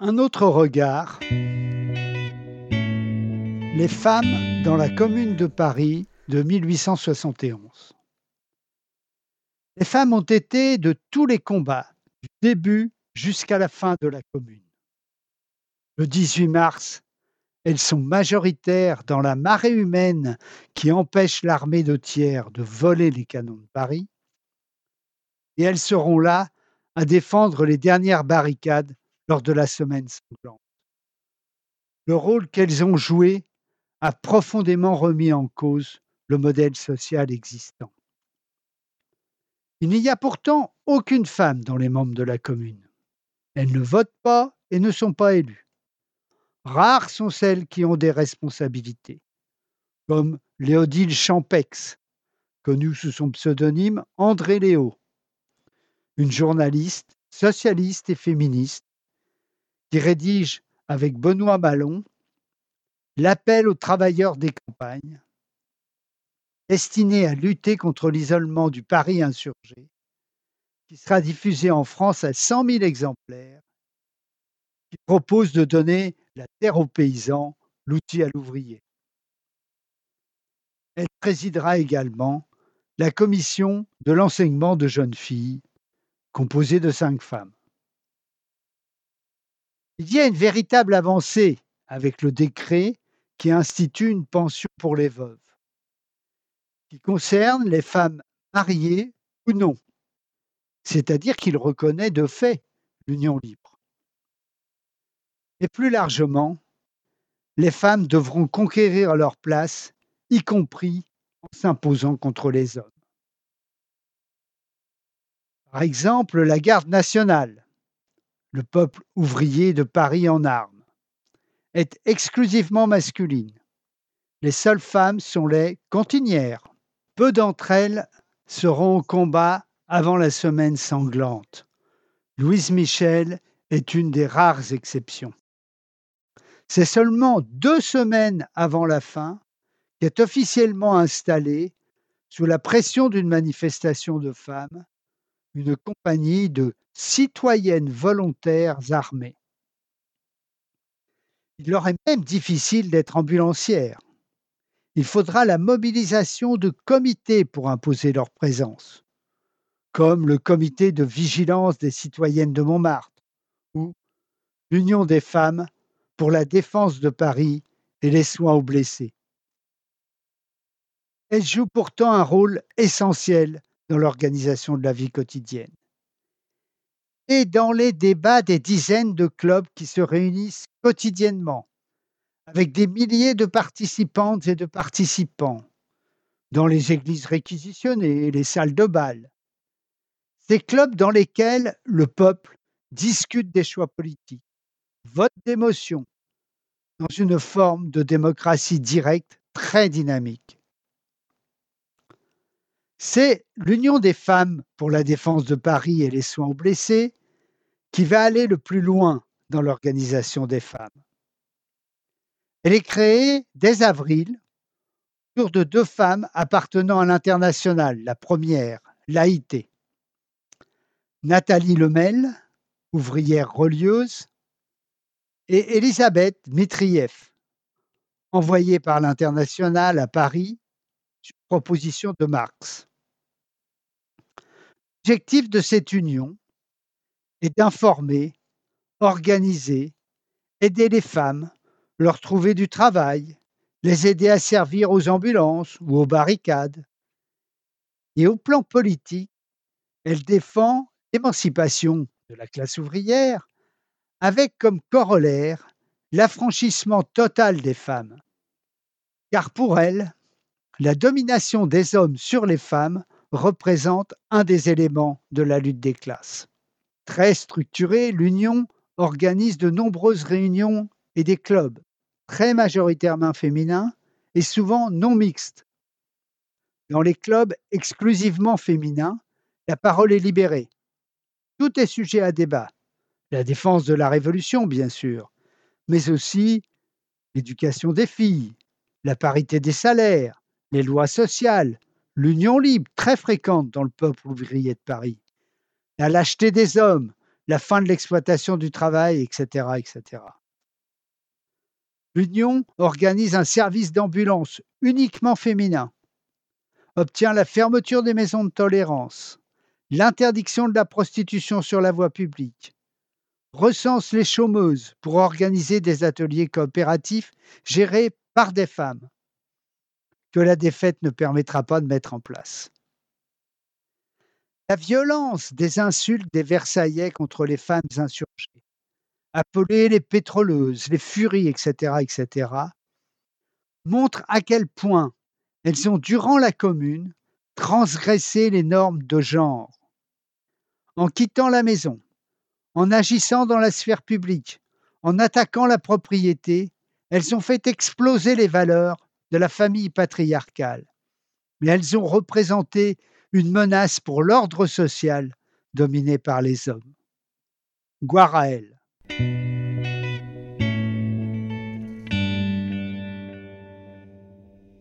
Un autre regard. Les femmes dans la Commune de Paris de 1871. Les femmes ont été de tous les combats, du début jusqu'à la fin de la Commune. Le 18 mars, elles sont majoritaires dans la marée humaine qui empêche l'armée de Thiers de voler les canons de Paris. Et elles seront là à défendre les dernières barricades lors de la semaine sanglante. Le rôle qu'elles ont joué a profondément remis en cause le modèle social existant. Il n'y a pourtant aucune femme dans les membres de la commune. Elles ne votent pas et ne sont pas élues. Rares sont celles qui ont des responsabilités, comme Léodile Champex, connue sous son pseudonyme André Léo, une journaliste socialiste et féministe qui rédige avec Benoît Ballon l'appel aux travailleurs des campagnes, destiné à lutter contre l'isolement du Paris insurgé, qui sera diffusé en France à 100 000 exemplaires, qui propose de donner la terre aux paysans, l'outil à l'ouvrier. Elle présidera également la commission de l'enseignement de jeunes filles, composée de cinq femmes. Il y a une véritable avancée avec le décret qui institue une pension pour les veuves, qui concerne les femmes mariées ou non, c'est-à-dire qu'il reconnaît de fait l'union libre. Et plus largement, les femmes devront conquérir leur place, y compris en s'imposant contre les hommes. Par exemple, la garde nationale, le peuple ouvrier de Paris en armes, est exclusivement masculine. Les seules femmes sont les cantinières. Peu d'entre elles seront au combat avant la semaine sanglante. Louise Michel est une des rares exceptions. C'est seulement deux semaines avant la fin qu'est officiellement installée, sous la pression d'une manifestation de femmes, une compagnie de citoyennes volontaires armées. Il leur est même difficile d'être ambulancières. Il faudra la mobilisation de comités pour imposer leur présence, comme le comité de vigilance des citoyennes de Montmartre ou l'Union des femmes pour la défense de Paris et les soins aux blessés. Elles jouent pourtant un rôle essentiel dans l'organisation de la vie quotidienne. Et dans les débats des dizaines de clubs qui se réunissent quotidiennement, avec des milliers de participantes et de participants, dans les églises réquisitionnées et les salles de bal. Ces clubs dans lesquels le peuple discute des choix politiques, vote d'émotion, dans une forme de démocratie directe très dynamique c'est l'Union des femmes pour la défense de Paris et les soins aux blessés qui va aller le plus loin dans l'organisation des femmes. Elle est créée dès avril autour de deux femmes appartenant à l'international. La première, l'AIT. Nathalie Lemel, ouvrière relieuse, et Elisabeth Mitrieff, envoyée par l'international à Paris proposition de Marx. L'objectif de cette union est d'informer, organiser, aider les femmes, leur trouver du travail, les aider à servir aux ambulances ou aux barricades. Et au plan politique, elle défend l'émancipation de la classe ouvrière avec comme corollaire l'affranchissement total des femmes. Car pour elle, la domination des hommes sur les femmes représente un des éléments de la lutte des classes. Très structurée, l'Union organise de nombreuses réunions et des clubs, très majoritairement féminins et souvent non mixtes. Dans les clubs exclusivement féminins, la parole est libérée. Tout est sujet à débat. La défense de la Révolution, bien sûr, mais aussi l'éducation des filles, la parité des salaires, les lois sociales, l'union libre, très fréquente dans le peuple ouvrier de Paris, la lâcheté des hommes, la fin de l'exploitation du travail, etc. etc. L'Union organise un service d'ambulance uniquement féminin, obtient la fermeture des maisons de tolérance, l'interdiction de la prostitution sur la voie publique, recense les chômeuses pour organiser des ateliers coopératifs gérés par des femmes, que la défaite ne permettra pas de mettre en place. La violence des insultes des Versaillais contre les femmes insurgées, appelées les pétroleuses, les furies, etc., etc., montre à quel point elles ont, durant la Commune, transgressé les normes de genre. En quittant la maison, en agissant dans la sphère publique, en attaquant la propriété, elles ont fait exploser les valeurs de la famille patriarcale. Mais elles ont représenté une menace pour l'ordre social dominé par les hommes. Elles.